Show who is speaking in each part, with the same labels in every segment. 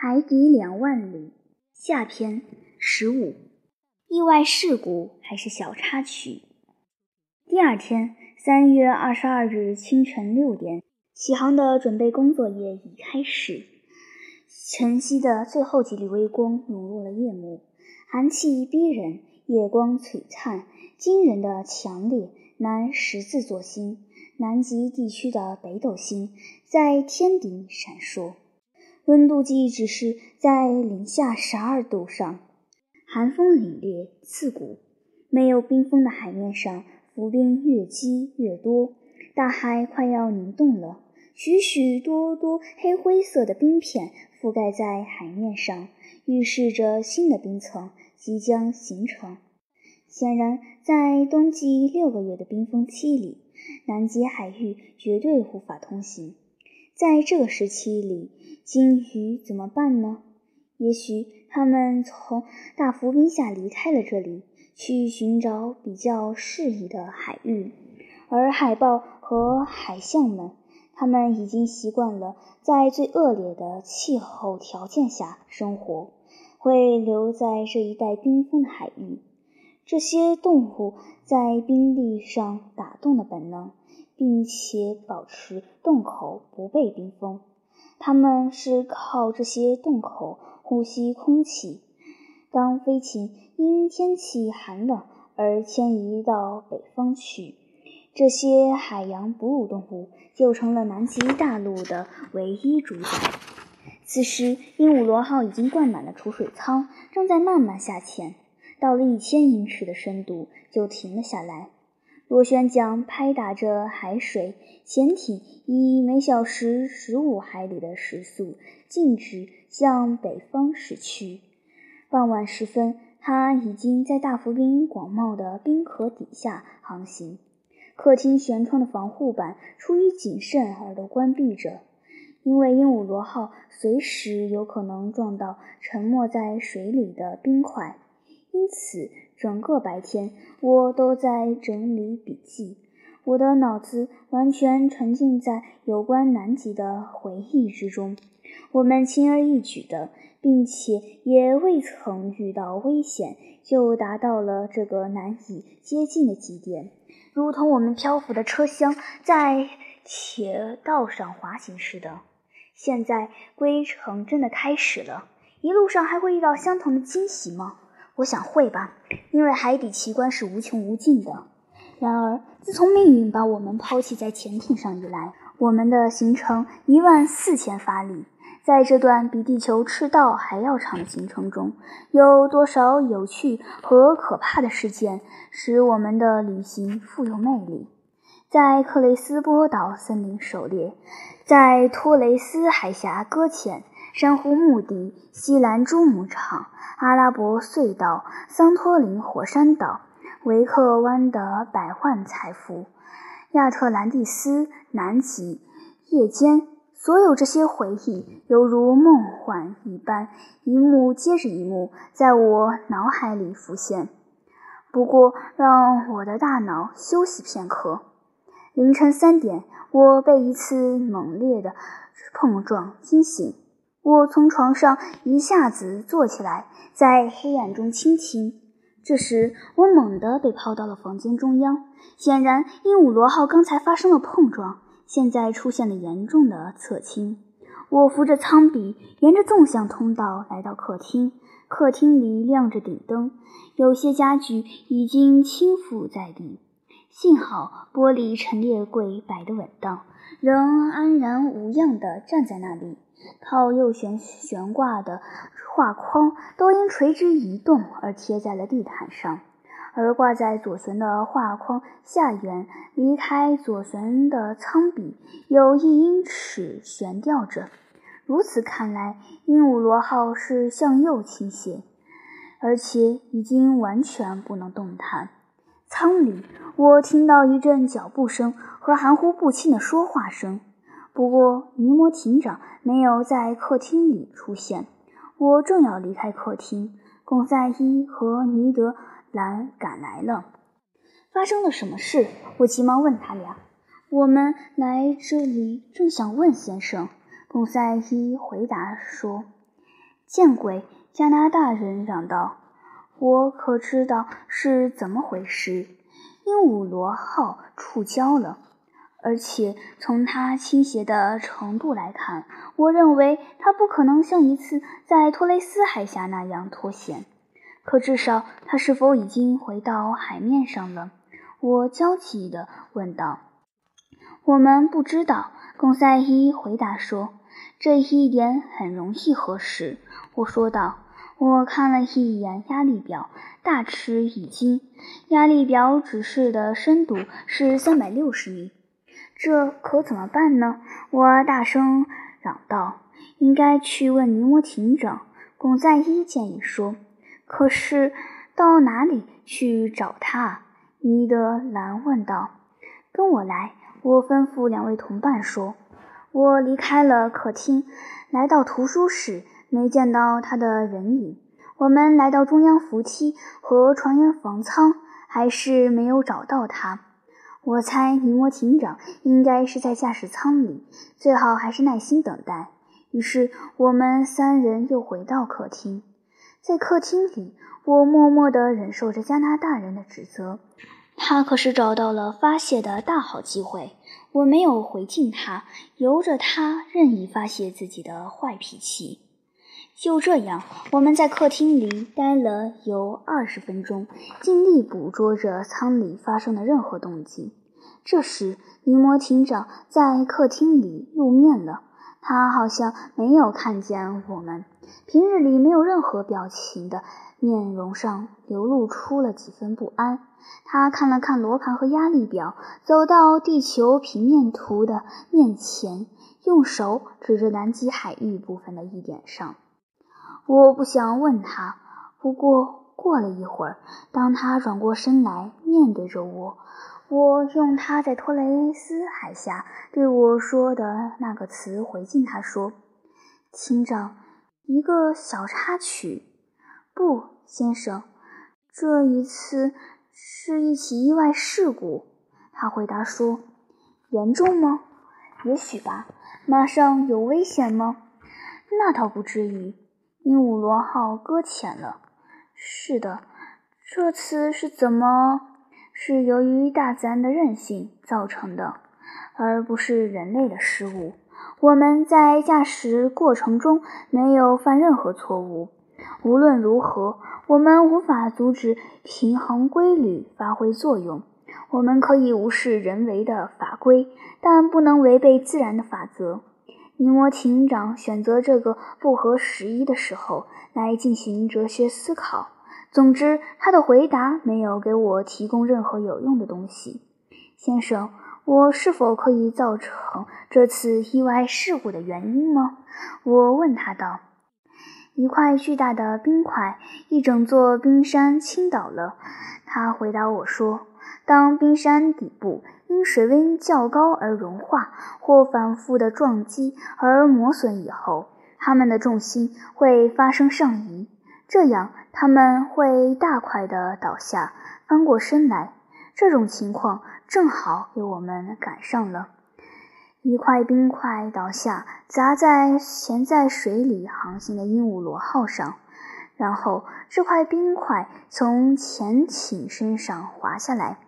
Speaker 1: 海底两万里下篇十五，意外事故还是小插曲。第二天，三月二十二日清晨六点，起航的准备工作也已开始。晨曦的最后几缕微光涌入了夜幕，寒气逼人，夜光璀璨，惊人的强烈，南十字座星，南极地区的北斗星在天顶闪烁。温度计只是在零下十二度上，寒风凛冽刺骨。没有冰封的海面上，浮冰越积越多，大海快要凝冻了。许许多多黑灰色的冰片覆盖在海面上，预示着新的冰层即将形成。显然，在冬季六个月的冰封期里，南极海域绝对无法通行。在这个时期里，鲸鱼怎么办呢？也许它们从大浮冰下离开了这里，去寻找比较适宜的海域；而海豹和海象们，它们已经习惯了在最恶劣的气候条件下生活，会留在这一带冰封的海域。这些动物在冰地上打洞的本能。并且保持洞口不被冰封，它们是靠这些洞口呼吸空气。当飞禽因天气寒冷而迁移到北方去，这些海洋哺乳动物就成了南极大陆的唯一主宰。此时，鹦鹉螺号已经灌满了储水舱，正在慢慢下潜，到了一千英尺的深度就停了下来。螺旋桨拍打着海水，潜艇以每小时十五海里的时速径直向北方驶去。傍晚时分，它已经在大浮冰广袤的冰壳底下航行。客厅舷窗的防护板出于谨慎而都关闭着，因为鹦鹉螺号随时有可能撞到沉没在水里的冰块。因此，整个白天我都在整理笔记，我的脑子完全沉浸在有关南极的回忆之中。我们轻而易举的，并且也未曾遇到危险，就达到了这个难以接近的极点，如同我们漂浮的车厢在铁道上滑行似的。现在归程真的开始了，一路上还会遇到相同的惊喜吗？我想会吧，因为海底奇观是无穷无尽的。然而，自从命运把我们抛弃在潜艇上以来，我们的行程一万四千法里，在这段比地球赤道还要长的行程中，有多少有趣和可怕的事件使我们的旅行富有魅力？在克雷斯波岛森林狩猎，在托雷斯海峡搁浅。珊瑚墓地、西兰珠牧场、阿拉伯隧道、桑托林火山岛、维克湾的百万财富、亚特兰蒂斯、南极、夜间，所有这些回忆犹如梦幻一般，一幕接着一幕在我脑海里浮现。不过，让我的大脑休息片刻。凌晨三点，我被一次猛烈的碰撞惊醒。我从床上一下子坐起来，在黑暗中倾听。这时，我猛地被抛到了房间中央。显然，鹦鹉螺号刚才发生了碰撞，现在出现了严重的侧倾。我扶着舱壁，沿着纵向通道来到客厅。客厅里亮着顶灯，有些家具已经倾覆在地。幸好玻璃陈列柜摆得稳当，仍安然无恙地站在那里。靠右悬悬挂的画框都因垂直移动而贴在了地毯上，而挂在左旋的画框下缘，离开左旋的舱壁有一英尺悬吊着。如此看来，鹦鹉螺号是向右倾斜，而且已经完全不能动弹。舱里，我听到一阵脚步声和含糊不清的说话声。不过，尼摩艇长没有在客厅里出现。我正要离开客厅，贡赛伊和尼德兰赶来了。发生了什么事？我急忙问他俩。我们来这里正想问先生。贡赛伊回答说：“见鬼！加拿大人嚷道：“我可知道是怎么回事。鹦鹉螺号触礁了，而且从它倾斜的程度来看，我认为它不可能像一次在托雷斯海峡那样脱险。可至少，它是否已经回到海面上了？”我焦急地问道。“我们不知道。”贡赛伊回答说。这一点很容易核实，我说道。我看了一眼压力表，大吃一惊。压力表指示的深度是三百六十米。这可怎么办呢？我大声嚷道。应该去问尼摩艇长，巩在伊建议说。可是到哪里去找他？尼德兰问道。跟我来，我吩咐两位同伴说。我离开了客厅，来到图书室，没见到他的人影。我们来到中央扶梯和船员房舱，还是没有找到他。我猜尼摩艇长应该是在驾驶舱里，最好还是耐心等待。于是我们三人又回到客厅，在客厅里，我默默地忍受着加拿大人的指责。他可是找到了发泄的大好机会。我没有回敬他，由着他任意发泄自己的坏脾气。就这样，我们在客厅里待了有二十分钟，尽力捕捉着舱里发生的任何动静。这时，尼摩艇长在客厅里露面了。他好像没有看见我们，平日里没有任何表情的面容上流露出了几分不安。他看了看罗盘和压力表，走到地球平面图的面前，用手指着南极海域部分的一点上。我不想问他，不过过了一会儿，当他转过身来面对着我，我用他在托雷斯海峡对我说的那个词回敬他说：“厅长，一个小插曲。”“不，先生，这一次。”是一起意外事故，他回答说：“严重吗？也许吧。马上有危险吗？那倒不至于。鹦鹉螺号搁浅了。是的，这次是怎么？是由于大自然的韧性造成的，而不是人类的失误。我们在驾驶过程中没有犯任何错误。无论如何。”我们无法阻止平衡规律发挥作用。我们可以无视人为的法规，但不能违背自然的法则。尼摩艇长选择这个不合时宜的时候来进行哲学思考。总之，他的回答没有给我提供任何有用的东西。先生，我是否可以造成这次意外事故的原因吗？我问他道。一块巨大的冰块，一整座冰山倾倒了。他回答我说：“当冰山底部因水温较高而融化，或反复的撞击而磨损以后，它们的重心会发生上移，这样它们会大块的倒下，翻过身来。这种情况正好给我们赶上了。”一块冰块倒下，砸在潜在水里航行的鹦鹉螺号上，然后这块冰块从潜艇身上滑下来，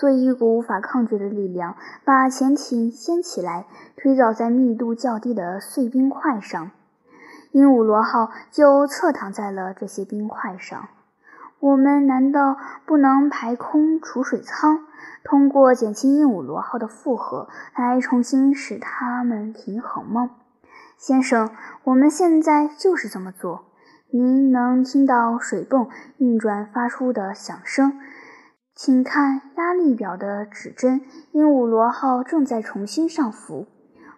Speaker 1: 所以一股无法抗拒的力量把潜艇掀起来，推倒在密度较低的碎冰块上。鹦鹉螺号就侧躺在了这些冰块上。我们难道不能排空储水舱？通过减轻鹦鹉螺号的负荷来重新使它们平衡吗，先生？我们现在就是这么做。您能听到水泵运转发出的响声，请看压力表的指针，鹦鹉螺号正在重新上浮，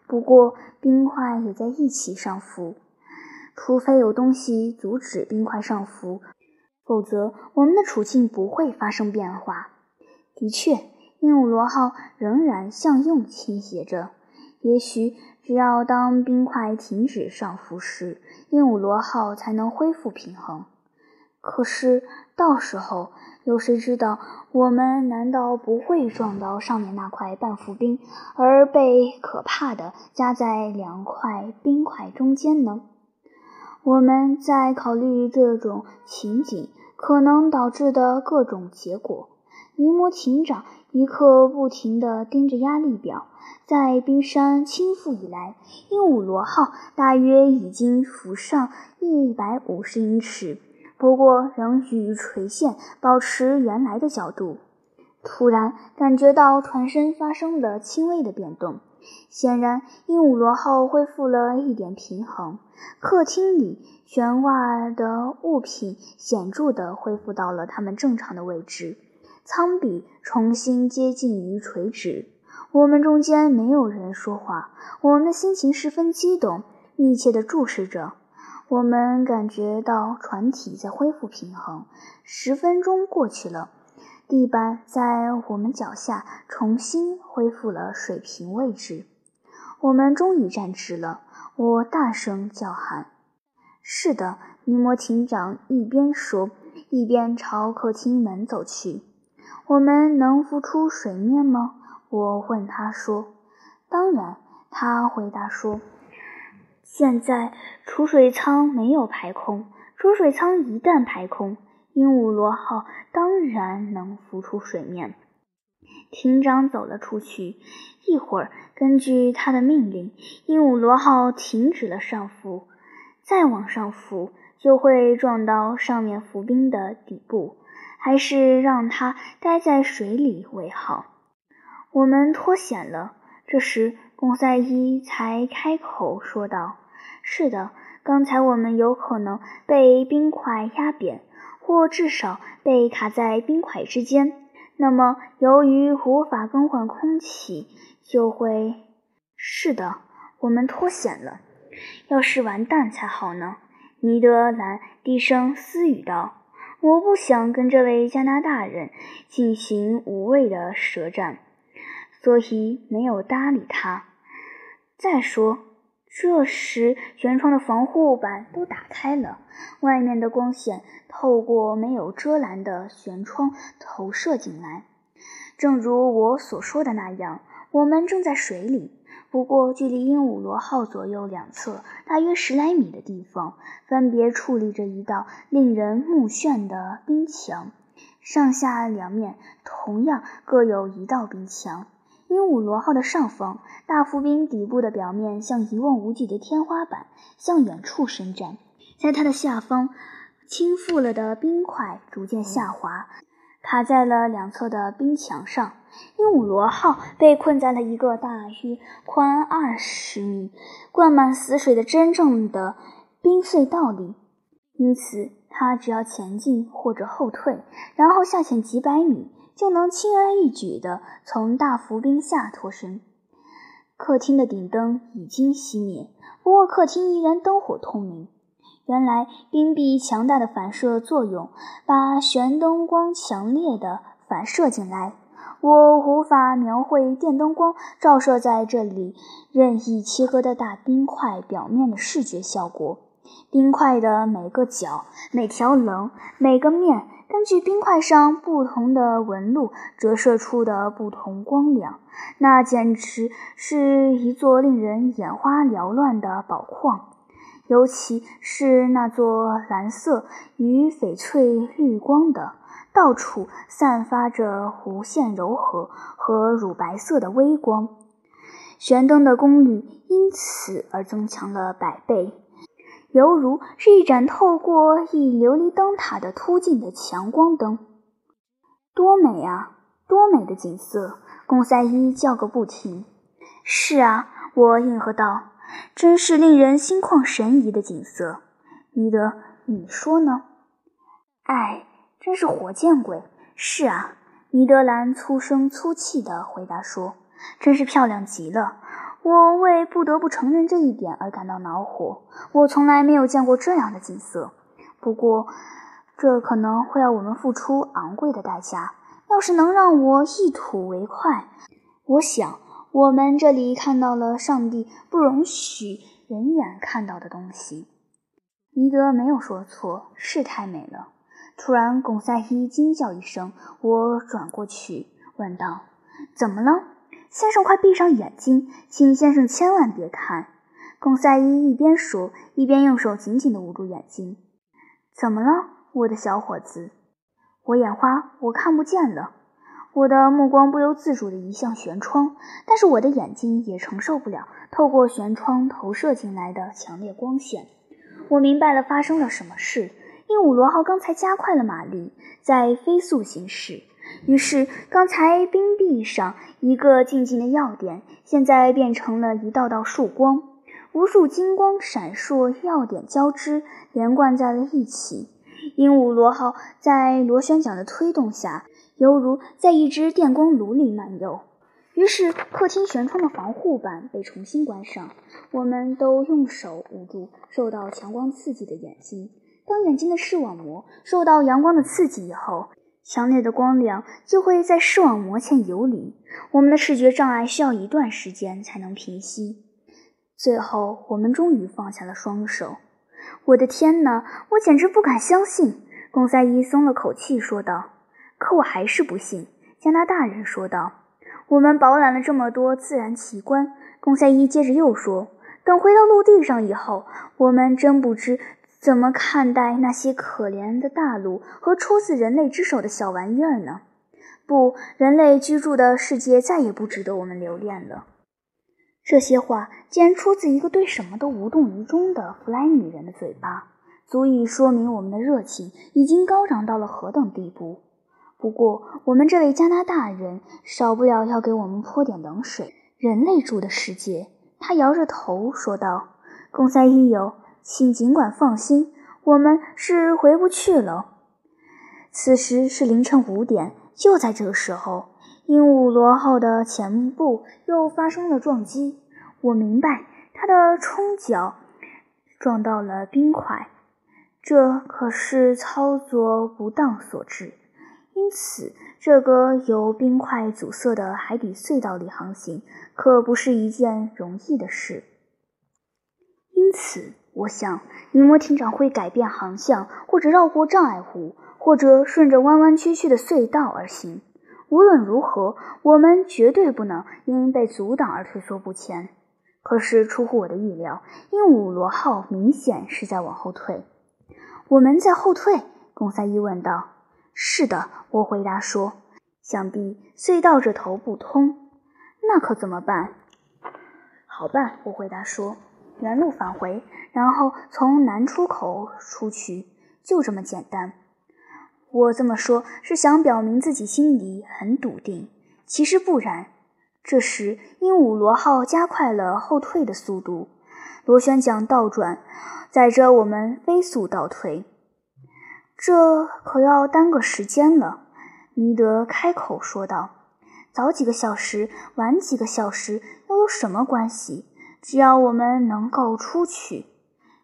Speaker 1: 不过冰块也在一起上浮。除非有东西阻止冰块上浮，否则我们的处境不会发生变化。的确。鹦鹉螺号仍然向右倾斜着。也许只要当冰块停止上浮时，鹦鹉螺号才能恢复平衡。可是到时候，有谁知道？我们难道不会撞到上面那块半浮冰，而被可怕的夹在两块冰块中间呢？我们在考虑这种情景可能导致的各种结果。尼摩艇长一刻不停地盯着压力表。在冰山倾覆以来，鹦鹉螺号大约已经浮上一百五十英尺，不过仍与垂线保持原来的角度。突然感觉到船身发生了轻微的变动。显然，鹦鹉螺号恢复了一点平衡。客厅里悬挂的物品显著地恢复到了它们正常的位置，舱壁重新接近于垂直。我们中间没有人说话，我们的心情十分激动，密切地注视着。我们感觉到船体在恢复平衡。十分钟过去了。地板在我们脚下重新恢复了水平位置，我们终于站直了。我大声叫喊：“是的！”尼摩艇长一边说，一边朝客厅门走去。“我们能浮出水面吗？”我问他说。“当然。”他回答说。“现在储水舱没有排空，储水舱一旦排空。”鹦鹉螺号当然能浮出水面。艇长走了出去。一会儿，根据他的命令，鹦鹉螺号停止了上浮。再往上浮，就会撞到上面浮冰的底部。还是让它待在水里为好。我们脱险了。这时，贡赛伊才开口说道：“是的，刚才我们有可能被冰块压扁。”或至少被卡在冰块之间，那么由于无法更换空气，就会……是的，我们脱险了。要是完蛋才好呢。尼德兰低声私语道：“我不想跟这位加拿大人进行无谓的舌战，所以没有搭理他。再说……”这时，舷窗的防护板都打开了，外面的光线透过没有遮拦的舷窗投射进来。正如我所说的那样，我们正在水里，不过距离鹦鹉螺号左右两侧大约十来米的地方，分别矗立着一道令人目眩的冰墙，上下两面同样各有一道冰墙。鹦鹉螺号的上方，大浮冰底部的表面像一望无际的天花板，向远处伸展。在它的下方，倾覆了的冰块逐渐下滑，卡在了两侧的冰墙上。鹦鹉螺号被困在了一个大约宽二十米、灌满死水的真正的冰隧道里，因此它只要前进或者后退，然后下潜几百米。就能轻而易举地从大浮冰下脱身。客厅的顶灯已经熄灭，不过客厅依然灯火通明。原来冰壁强大的反射作用把旋灯光强烈的反射进来。我无法描绘电灯光照射在这里任意切割的大冰块表面的视觉效果。冰块的每个角、每条棱、每个面。根据冰块上不同的纹路折射出的不同光亮，那简直是一座令人眼花缭乱的宝矿。尤其是那座蓝色与翡翠绿光的，到处散发着无限柔和和乳白色的微光，悬灯的功率因此而增强了百倍。犹如是一盏透过一琉璃灯塔的突进的强光灯，多美啊！多美的景色！贡赛伊叫个不停。是啊，我应和道，真是令人心旷神怡的景色。尼德，你说呢？哎，真是活见鬼！是啊，尼德兰粗声粗气地回答说，真是漂亮极了。我为不得不承认这一点而感到恼火。我从来没有见过这样的景色。不过，这可能会要我们付出昂贵的代价。要是能让我一吐为快，我想我们这里看到了上帝不容许人眼看到的东西。尼德没有说错，是太美了。突然，巩赛伊惊叫一声，我转过去问道：“怎么了？”先生，快闭上眼睛，请先生千万别看。贡赛伊一边说，一边用手紧紧地捂住眼睛。怎么了，我的小伙子？我眼花，我看不见了。我的目光不由自主地移向悬窗，但是我的眼睛也承受不了透过悬窗投射进来的强烈光线。我明白了发生了什么事。鹦鹉螺号刚才加快了马力，在飞速行驶。于是，刚才冰壁上一个静静的要点，现在变成了一道道曙光。无数金光闪烁，要点交织，连贯在了一起。鹦鹉螺号在螺旋桨的推动下。犹如在一只电光炉里漫游。于是，客厅悬窗的防护板被重新关上。我们都用手捂住受到强光刺激的眼睛。当眼睛的视网膜受到阳光的刺激以后，强烈的光亮就会在视网膜前游离。我们的视觉障碍需要一段时间才能平息。最后，我们终于放下了双手。我的天哪！我简直不敢相信。贡赛伊松了口气说道。可我还是不信，加拿大人说道。我们饱览了这么多自然奇观，贡赛伊接着又说：“等回到陆地上以后，我们真不知怎么看待那些可怜的大陆和出自人类之手的小玩意儿呢？不，人类居住的世界再也不值得我们留恋了。”这些话竟然出自一个对什么都无动于衷的弗莱女人的嘴巴，足以说明我们的热情已经高涨到了何等地步。不过，我们这位加拿大人少不了要给我们泼点冷水。人类住的世界，他摇着头说道：“公赛伊友，请尽管放心，我们是回不去了。”此时是凌晨五点，就在这个时候，鹦鹉螺号的前部又发生了撞击。我明白，它的冲角撞到了冰块，这可是操作不当所致。因此，这个由冰块阻塞的海底隧道里航行可不是一件容易的事。因此，我想尼摩艇长会改变航向，或者绕过障碍物，或者顺着弯弯曲曲的隧道而行。无论如何，我们绝对不能因被阻挡而退缩不前。可是，出乎我的意料，鹦鹉螺号明显是在往后退。我们在后退？贡赛伊问道。是的，我回答说：“想必隧道这头不通，那可怎么办？”好办，我回答说：“原路返回，然后从南出口出去，就这么简单。”我这么说，是想表明自己心里很笃定。其实不然。这时，鹦鹉螺号加快了后退的速度，螺旋桨倒转，载着我们飞速倒退。这可要耽搁时间了，尼德开口说道：“早几个小时，晚几个小时，又有什么关系？只要我们能够出去。”“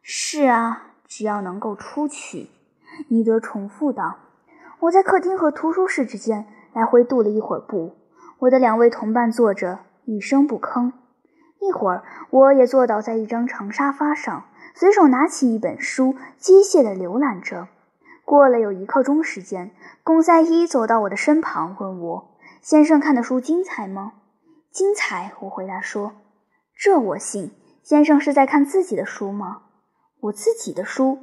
Speaker 1: 是啊，只要能够出去。”尼德重复道。我在客厅和图书室之间来回踱了一会儿步，我的两位同伴坐着一声不吭。一会儿，我也坐倒在一张长沙发上，随手拿起一本书，机械地浏览着。过了有一刻钟时间，贡赛伊走到我的身旁，问我：“先生看的书精彩吗？”“精彩。”我回答说。“这我信。先生是在看自己的书吗？”“我自己的书。”“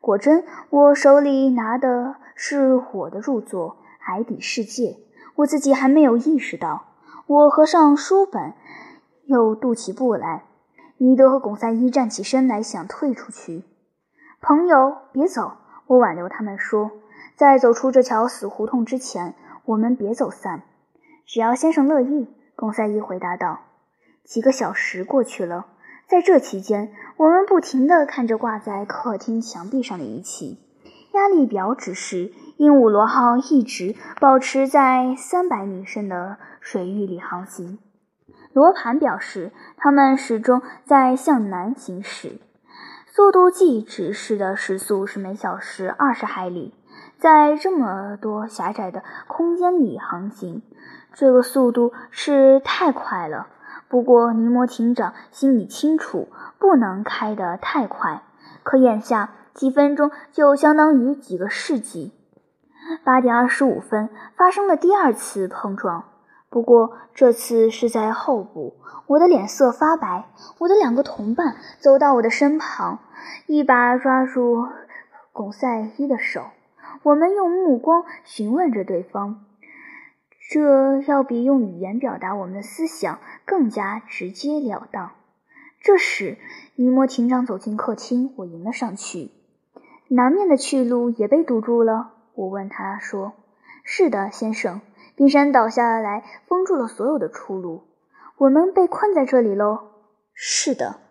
Speaker 1: 果真，我手里拿的是我的著作《海底世界》。我自己还没有意识到。”我合上书本，又踱起步来。尼德和贡赛伊站起身来，想退出去。“朋友，别走。”我挽留他们说：“在走出这条死胡同之前，我们别走散。只要先生乐意。”贡赛伊回答道。几个小时过去了，在这期间，我们不停地看着挂在客厅墙壁上的仪器。压力表指示鹦鹉螺号一直保持在三百米深的水域里航行。罗盘表示，它们始终在向南行驶。速度计指示的时速是每小时二十海里，在这么多狭窄的空间里航行，这个速度是太快了。不过尼摩艇长心里清楚，不能开得太快。可眼下几分钟就相当于几个世纪。八点二十五分发生了第二次碰撞，不过这次是在后部，我的脸色发白。我的两个同伴走到我的身旁，一把抓住巩赛伊的手。我们用目光询问着对方，这要比用语言表达我们的思想更加直截了当。这时，尼摩艇长走进客厅，我迎了上去。南面的去路也被堵住了，我问他说：“是的，先生。”冰山倒下来，封住了所有的出路。我们被困在这里喽。是的。